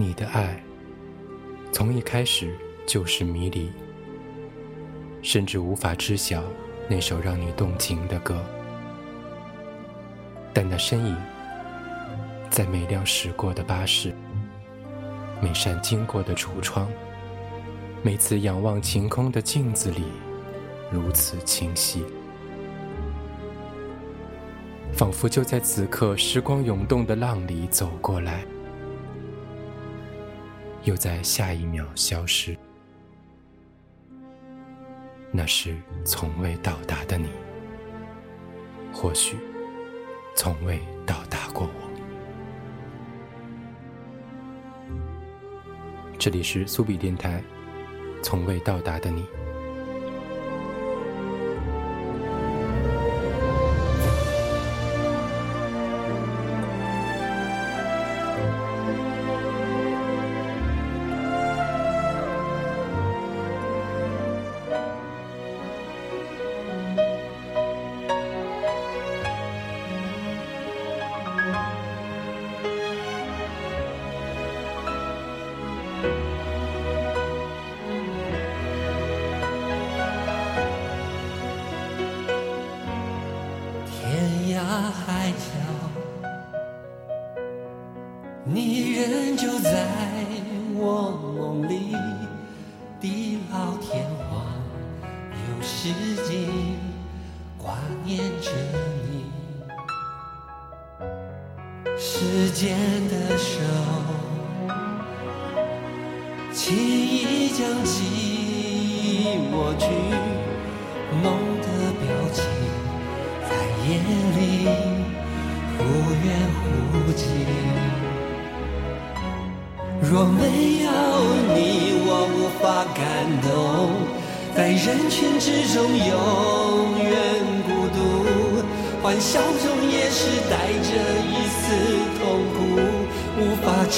你的爱从一开始就是迷离，甚至无法知晓那首让你动情的歌。但那身影，在每辆驶过的巴士、每扇经过的橱窗、每次仰望晴空的镜子里，如此清晰。仿佛就在此刻，时光涌动的浪里走过来，又在下一秒消失。那是从未到达的你，或许从未到达过我。这里是苏比电台，从未到达的你。天就在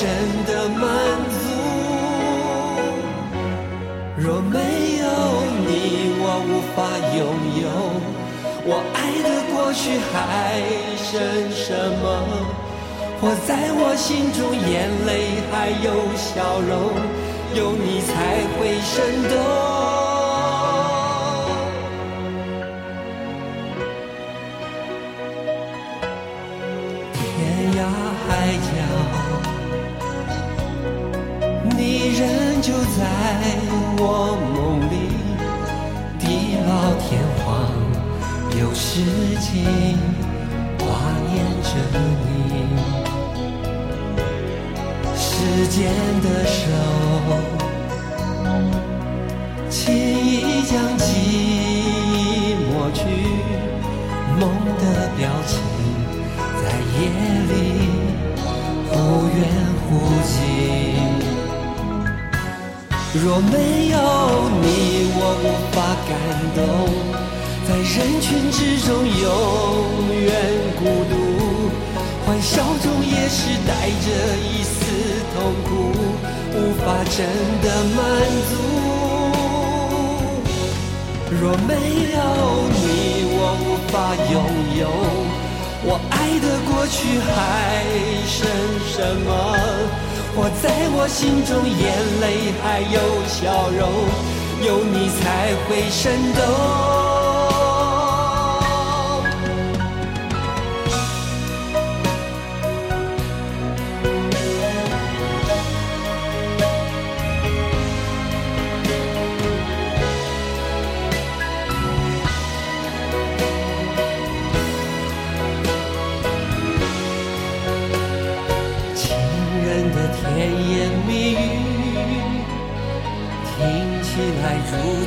真的满足。若没有你，我无法拥有，我爱的过去还剩什么？活在我心中，眼泪还有笑容，有你才会生动。天涯海角，你仍旧在我梦里。地老天荒，有时间挂念着你。时间的手，轻易将记忆抹去，梦的表情在夜里忽远忽近。若没有你，我无法感动，在人群之中永远孤独，欢笑中也是带着一丝。痛苦无法真的满足。若没有你，我无法拥有。我爱的过去还剩什么？活在我心中，眼泪还有笑容，有你才会生动。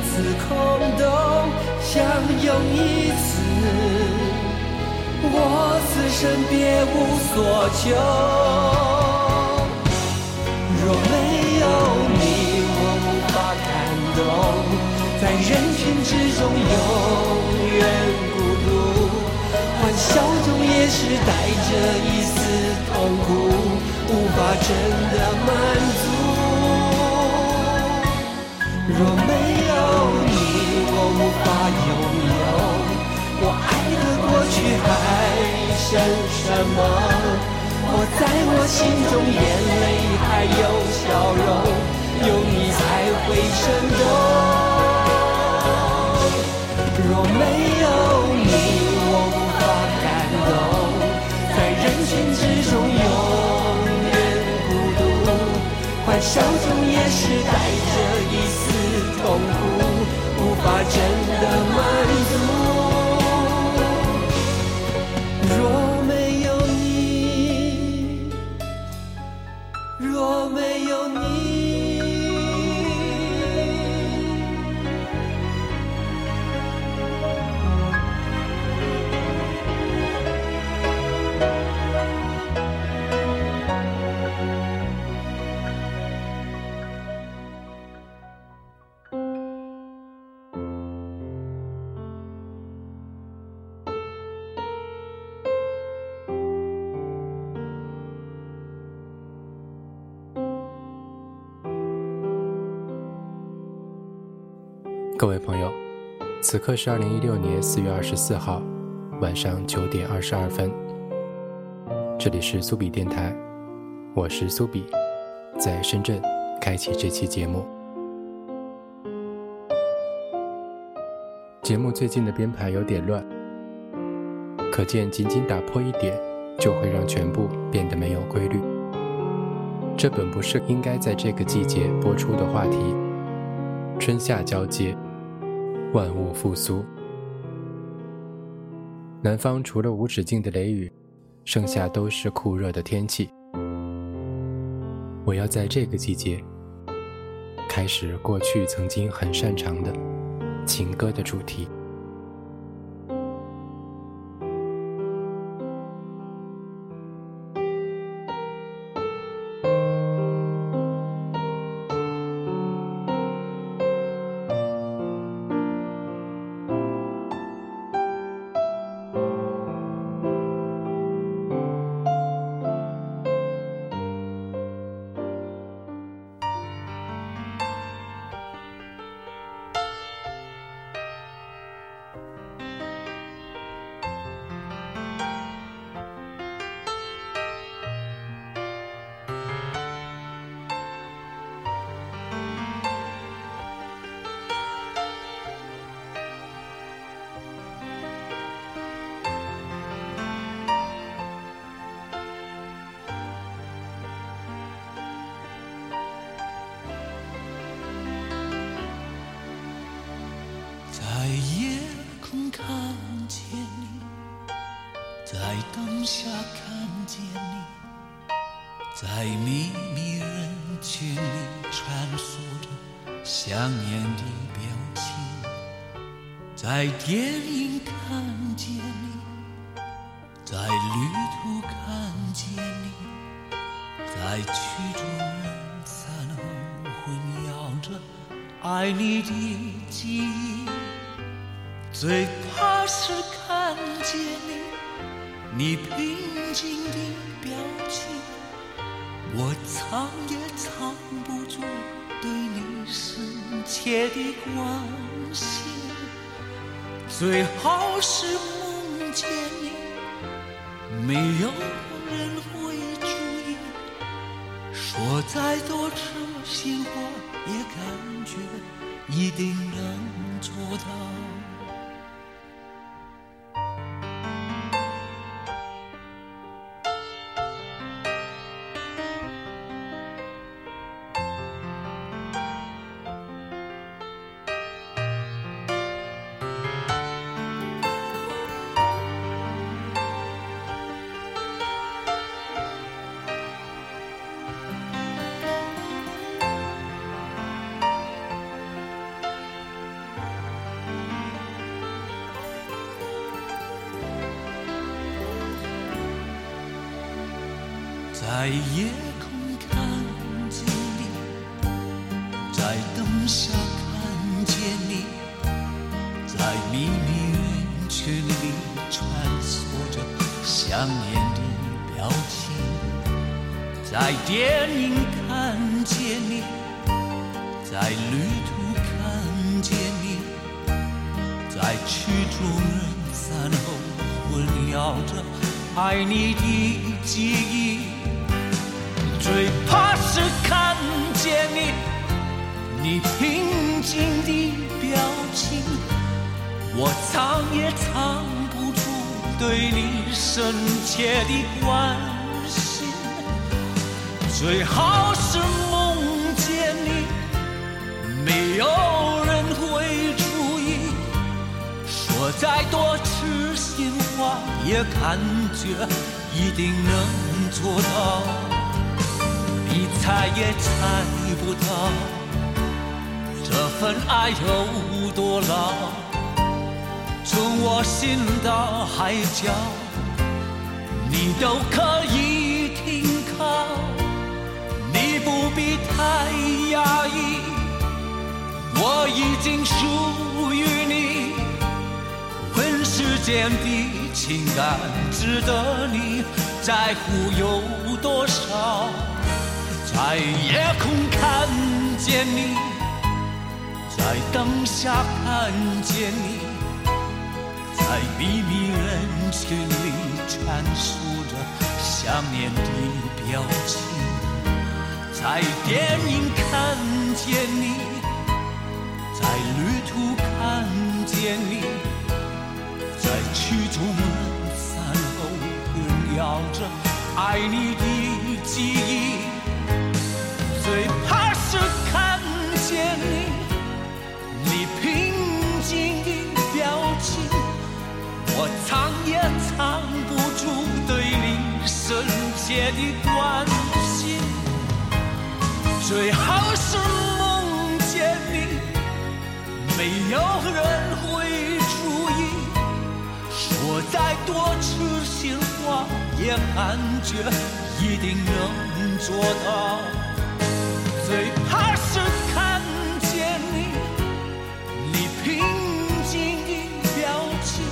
一次空洞，相拥一次，我此生别无所求。若没有你，我无法感动，在人群之中永远孤独，欢笑中也是带着一丝痛苦，无法真的满足。若没有你，我无法拥有。我爱的过去还剩什么？我在我心中，眼泪还有笑容，有你才会生动。若没有你，我无法感动，在人群之中有。笑中也是带着一丝痛苦无法真的满足。若没有你若没有你各位朋友，此刻是二零一六年四月二十四号晚上九点二十二分。这里是苏比电台，我是苏比，在深圳开启这期节目。节目最近的编排有点乱，可见仅仅打破一点，就会让全部变得没有规律。这本不是应该在这个季节播出的话题，春夏交接。万物复苏，南方除了无止境的雷雨，剩下都是酷热的天气。我要在这个季节开始过去曾经很擅长的情歌的主题。在秘密人群里穿梭着想念的表情，在电影看见你，在旅途看见你，在曲终人散后混淆着爱你的记忆，最怕是看见你。你平静的表情，我藏也藏不住对你深切的关心。最好是梦见你，没有人会注意。说再多痴心话，也感觉一定能做到。在曲终人散后混淆着爱你的记忆。最怕是看见你，你平静的表情，我藏也藏不住对你深切的关心。最好是梦见你，没有再多痴心话，也感觉一定能做到。你猜也猜不到，这份爱有多牢，从我心到海角，你都可以停靠。你不必太压抑，我已经属于你。世间的情感值得你在乎有多少？在夜空看见你，在灯下看见你，在秘密人群里阐述着想念的表情，在电影看见你，在旅途看见你。曲终散后，萦绕着爱你的记忆。最怕是看见你，你平静的表情，我藏也藏不住对你深切的关心。最好是梦见你，没有人会。再多痴心话，也感觉一定能做到。最怕是看见你，你平静的表情，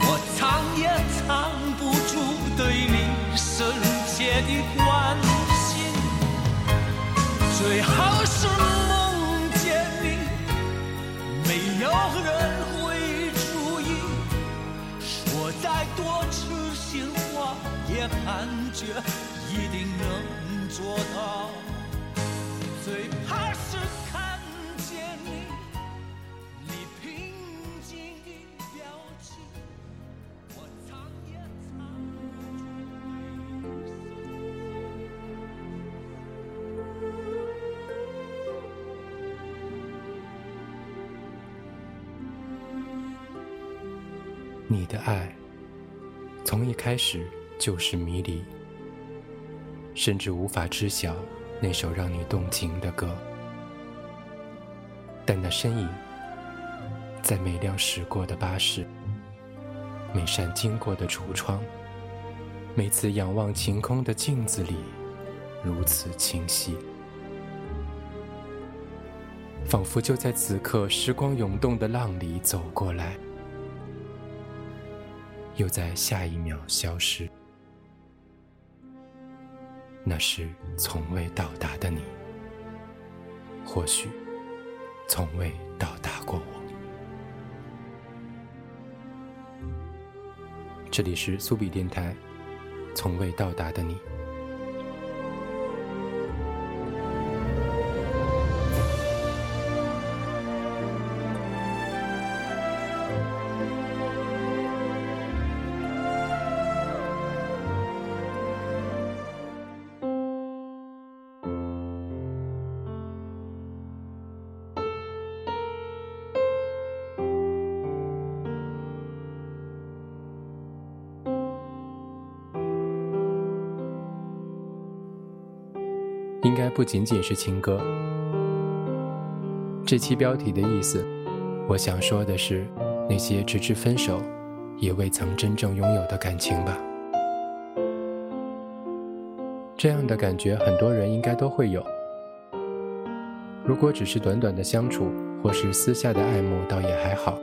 我藏也藏不住对你深切的关心。最好是梦见你，没有人。话，也感觉一定能做到。最怕是看见你，你平静的表情，我藏也藏不住。你的爱。从一开始就是迷离，甚至无法知晓那首让你动情的歌。但那身影，在每辆驶过的巴士、每扇经过的橱窗、每次仰望晴空的镜子里，如此清晰，仿佛就在此刻，时光涌动的浪里走过来。又在下一秒消失，那是从未到达的你，或许从未到达过我。这里是苏比电台，从未到达的你。应该不仅仅是情歌。这期标题的意思，我想说的是那些直至分手也未曾真正拥有的感情吧。这样的感觉，很多人应该都会有。如果只是短短的相处，或是私下的爱慕，倒也还好。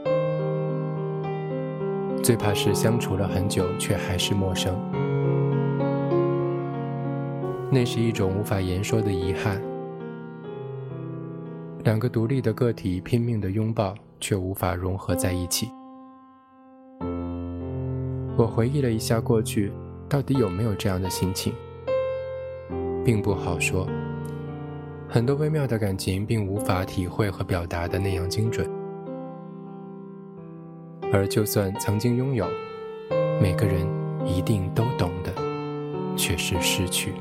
最怕是相处了很久，却还是陌生。那是一种无法言说的遗憾。两个独立的个体拼命的拥抱，却无法融合在一起。我回忆了一下过去，到底有没有这样的心情，并不好说。很多微妙的感情，并无法体会和表达的那样精准。而就算曾经拥有，每个人一定都懂的，却是失去。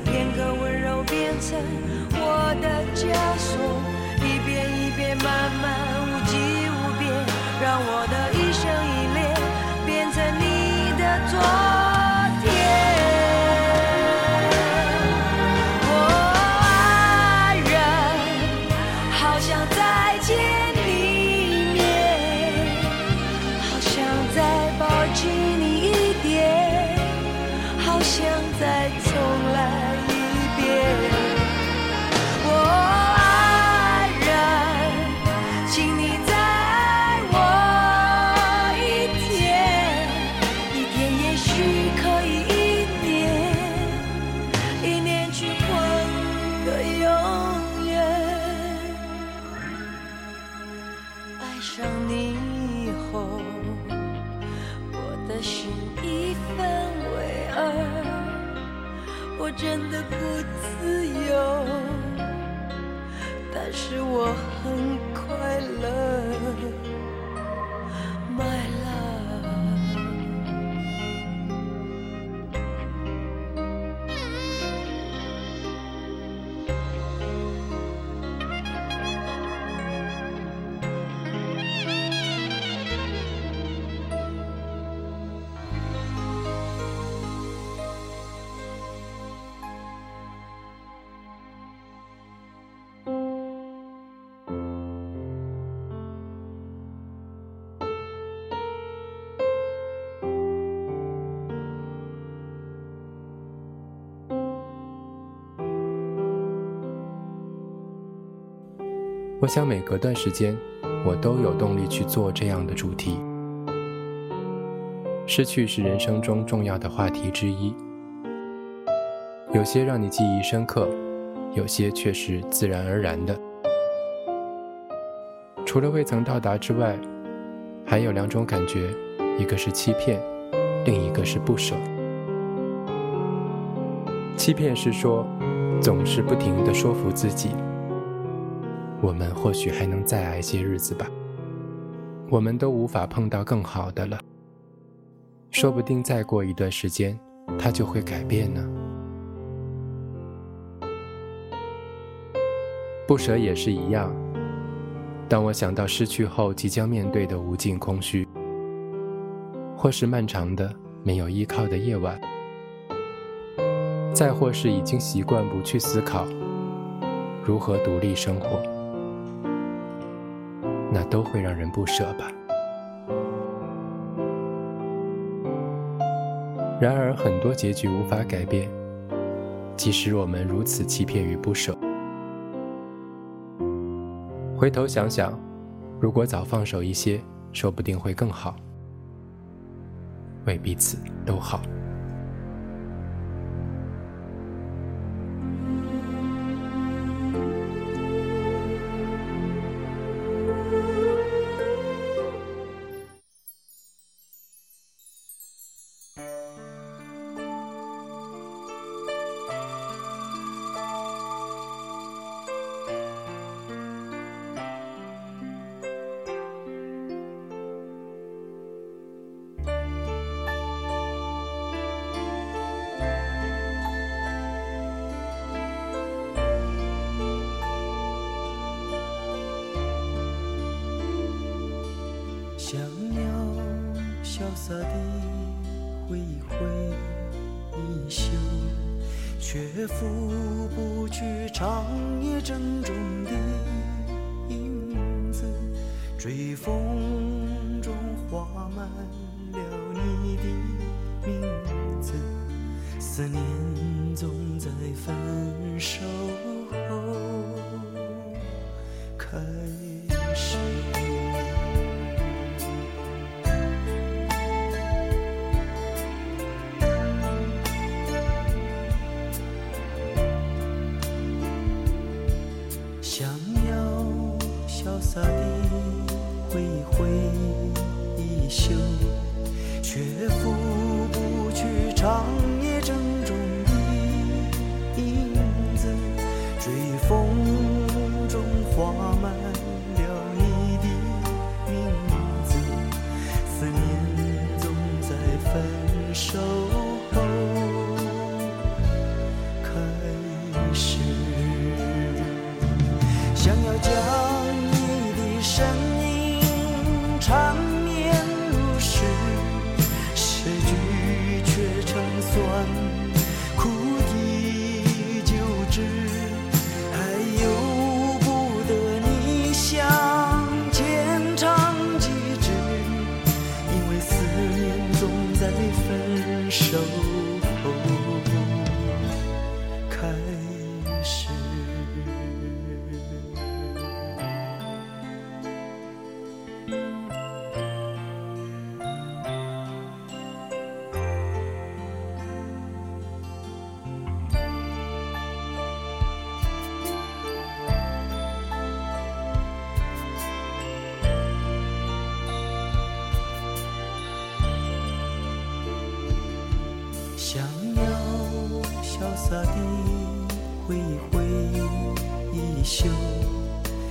片刻温柔变成我的枷锁，一遍一遍慢慢。我想每隔段时间我都有动力去做这样的主题。失去是人生中重要的话题之一。有些让你记忆深刻有些却是自然而然的。除了未曾到达之外还有两种感觉一个是欺骗另一个是不舍。欺骗是说总是不停的说服自己我们或许还能再挨些日子吧。我们都无法碰到更好的了。说不定再过一段时间他就会改变呢。不舍也是一样当我想到失去后即将面对的无尽空虚或是漫长的没有依靠的夜晚再或是已经习惯不去思考如何独立生活。那都会让人不舍吧。然而，很多结局无法改变，即使我们如此欺骗与不舍。回头想想，如果早放手一些，说不定会更好，为彼此都好。大地挥一挥衣袖，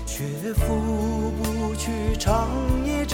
却拂不去长夜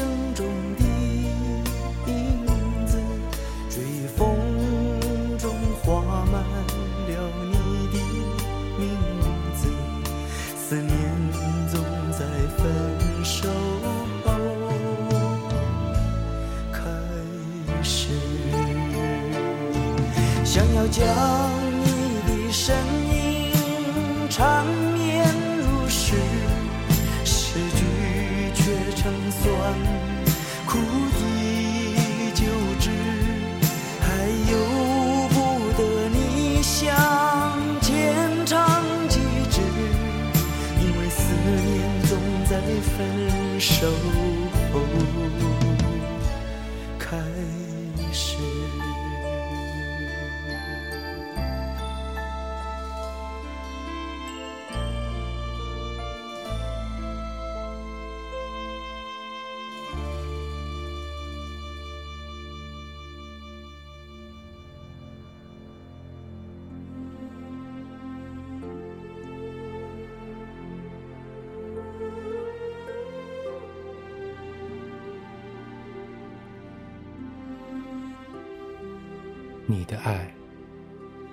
你的爱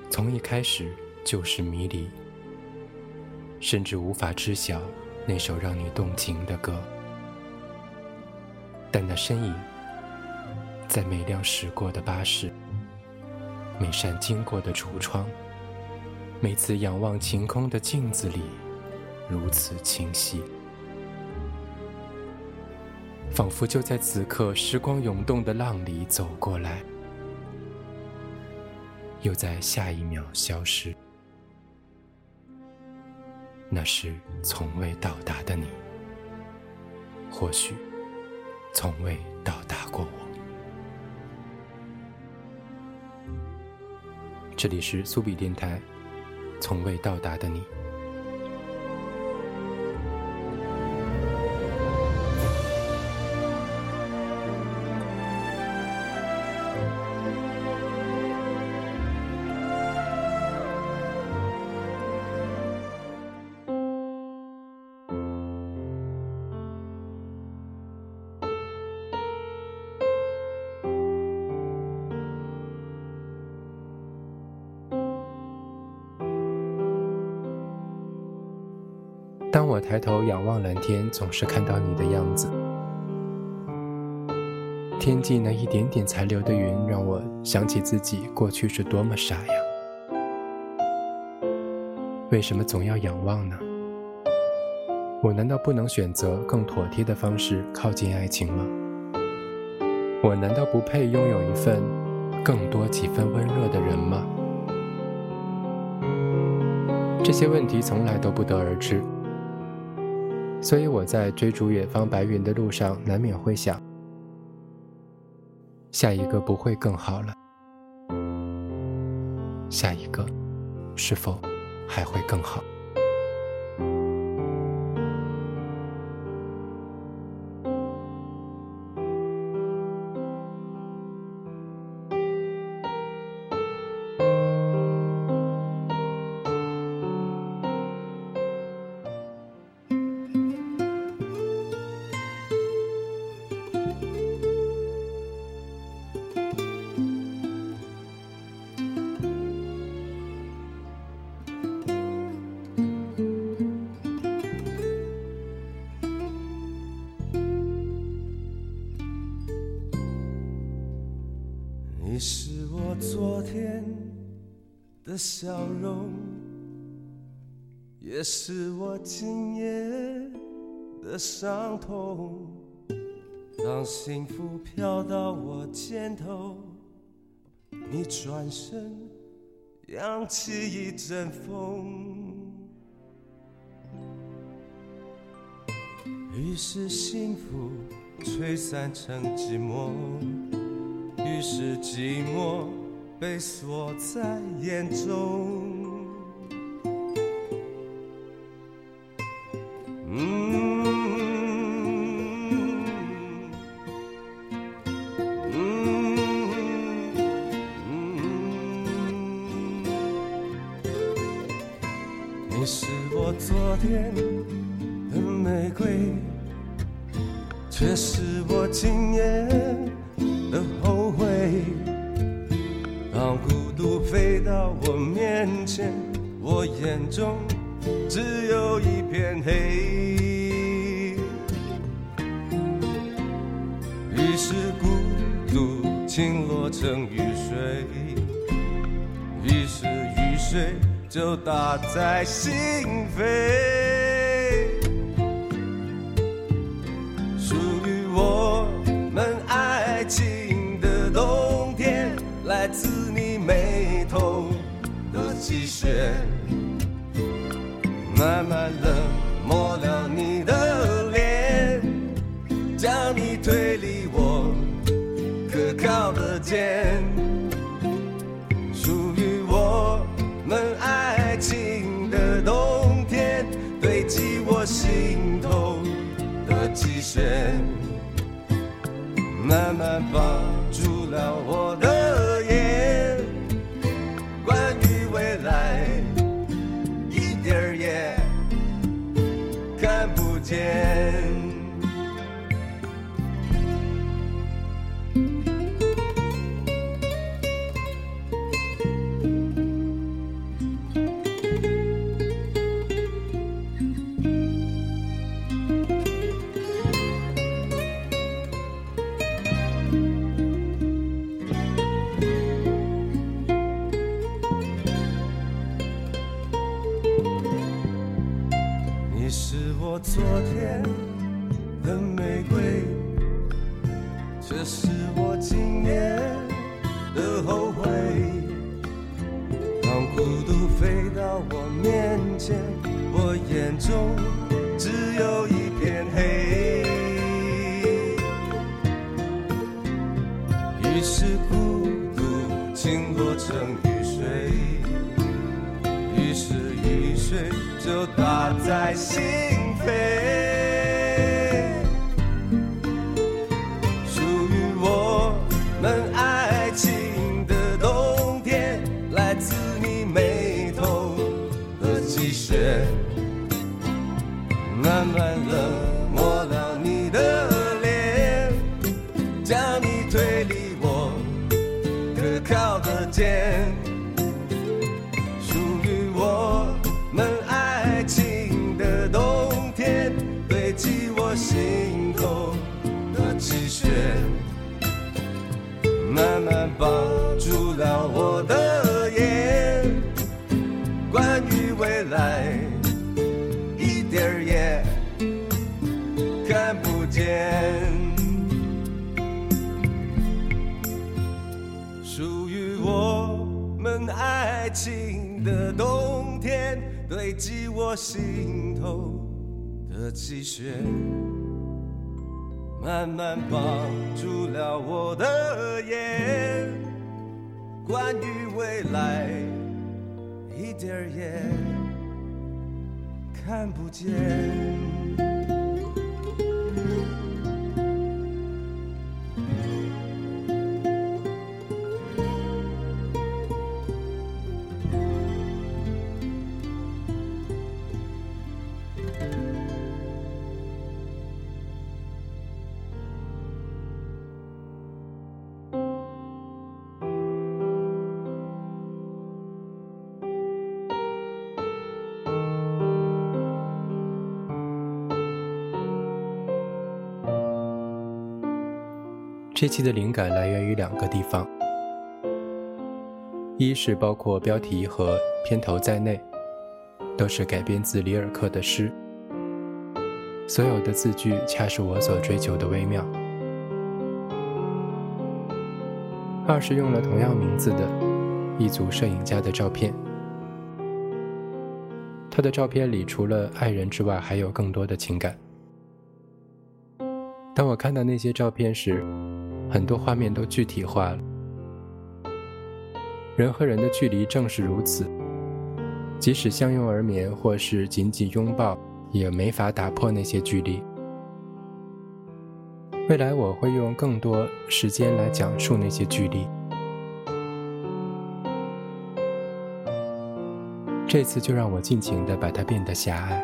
从一开始就是迷离，甚至无法知晓那首让你动情的歌。但那身影，在每辆驶过的巴士、每扇经过的橱窗、每次仰望晴空的镜子里，如此清晰，仿佛就在此刻，时光涌动的浪里走过来，又在下一秒消失。那是从未到达的你，或许。从未到达过我。这里是苏比电台，从未到达的你。当我抬头仰望蓝天，总是看到你的样子。天际那一点点残留的云，让我想起自己过去是多么傻呀！为什么总要仰望呢？我难道不能选择更妥帖的方式靠近爱情吗？我难道不配拥有一份更多几分温热的人吗？这些问题从来都不得而知。所以我在追逐远方白云的路上，难免会想：下一个不会更好了，下一个是否还会更好？的笑容，也是我今夜的伤痛。当幸福飘到我肩头，你转身扬起一阵风，于是幸福吹散成寂寞，于是寂寞。被锁在眼中。水就打在心扉属于我们爱情的冬天来自你眉头的积雪慢慢冷慢慢绑住了我的眼。关于未来，一点也看不见。这期的灵感来源于两个地方，一是包括标题和片头在内，都是改编自里尔克的诗，所有的字句恰是我所追求的微妙；二是用了同样名字的一组摄影家的照片，他的照片里除了爱人之外，还有更多的情感。当我看到那些照片时，很多画面都具体化了。人和人的距离正是如此，即使相拥而眠或是紧紧拥抱，也没法打破那些距离。未来我会用更多时间来讲述那些距离。这次就让我尽情的把它变得狭隘，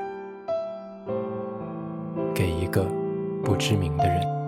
给一个不知名的人。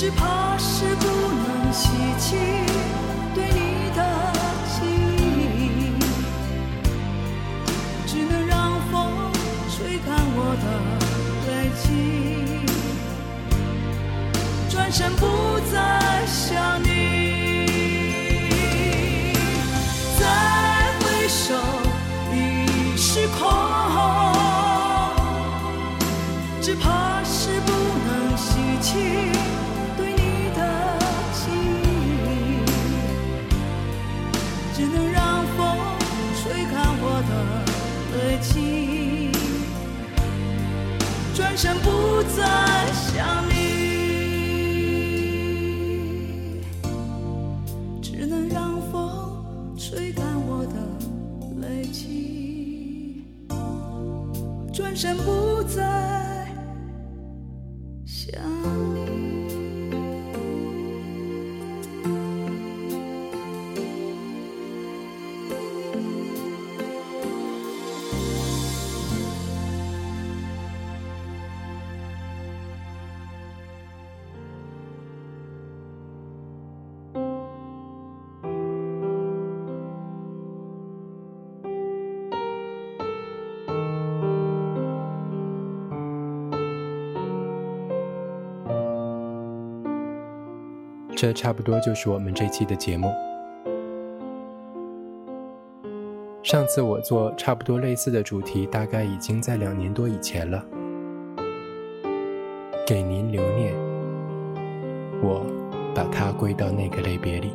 只怕是不能洗清对你的记忆。只能让风吹干我的泪迹，转身不再转身不再这差不多就是我们这期的节目。上次我做差不多类似的主题，大概已经在两年多以前了。给您留念，我把它归到那个类别里。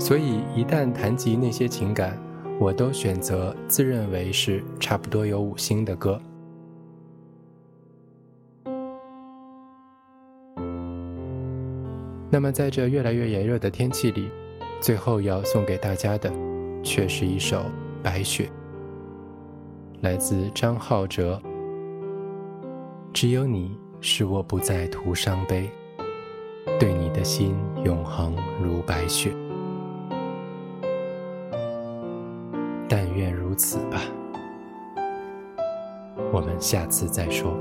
所以一旦谈及那些情感，我都选择自认为是差不多有五星的歌。那么在这越来越炎热的天气里，最后要送给大家的，却是一首《白雪》，来自张浩哲。只有你使我不再徒伤悲，对你的心永恒如白雪。但愿如此吧。我们下次再说。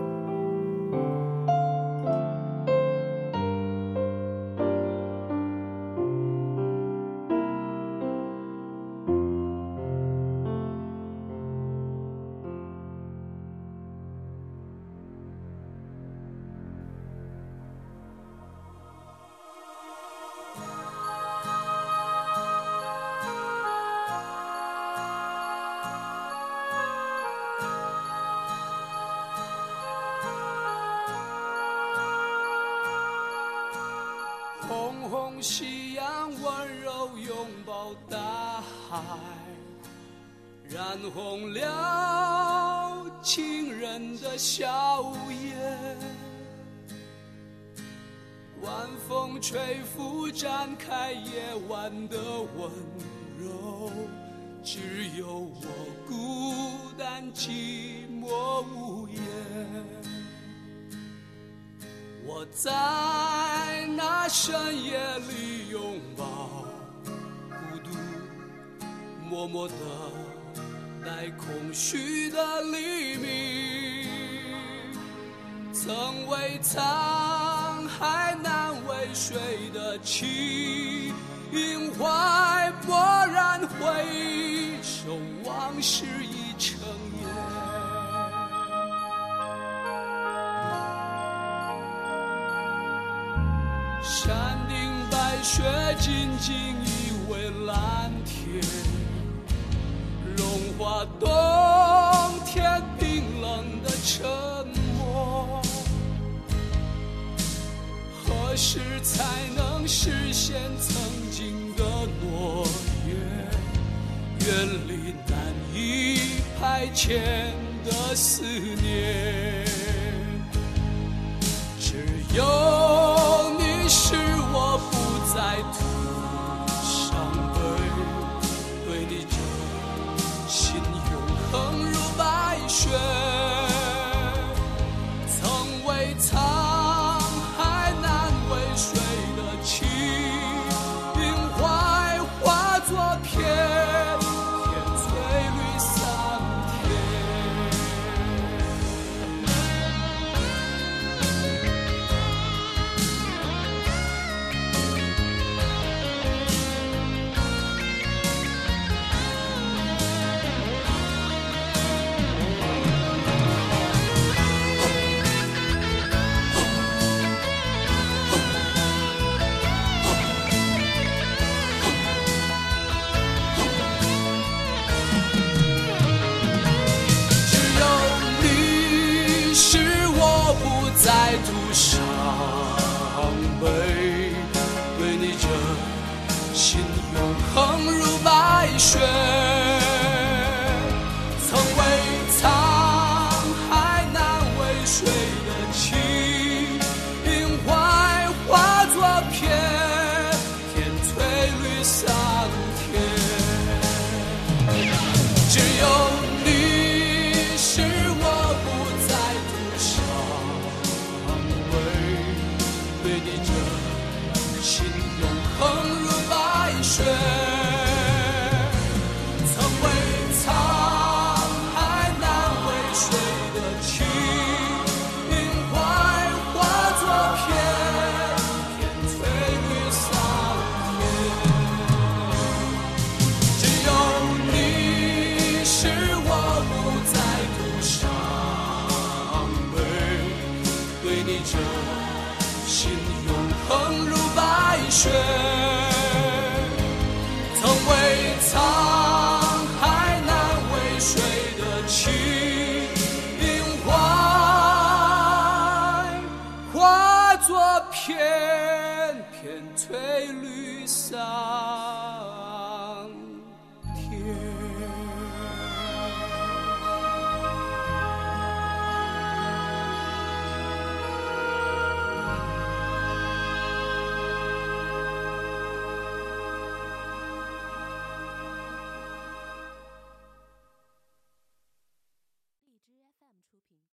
爱染红了情人的笑颜。晚风吹拂，展开夜晚的温柔，只有我孤单寂寞无言。我在那深夜里拥默默等待空虚的黎明。曾为沧海难为水的情，怀蓦然回首，往事已成烟。山顶白雪静静我冬天冰冷的沉默何时才能实现曾经的诺言？远离难以排遣的思念只有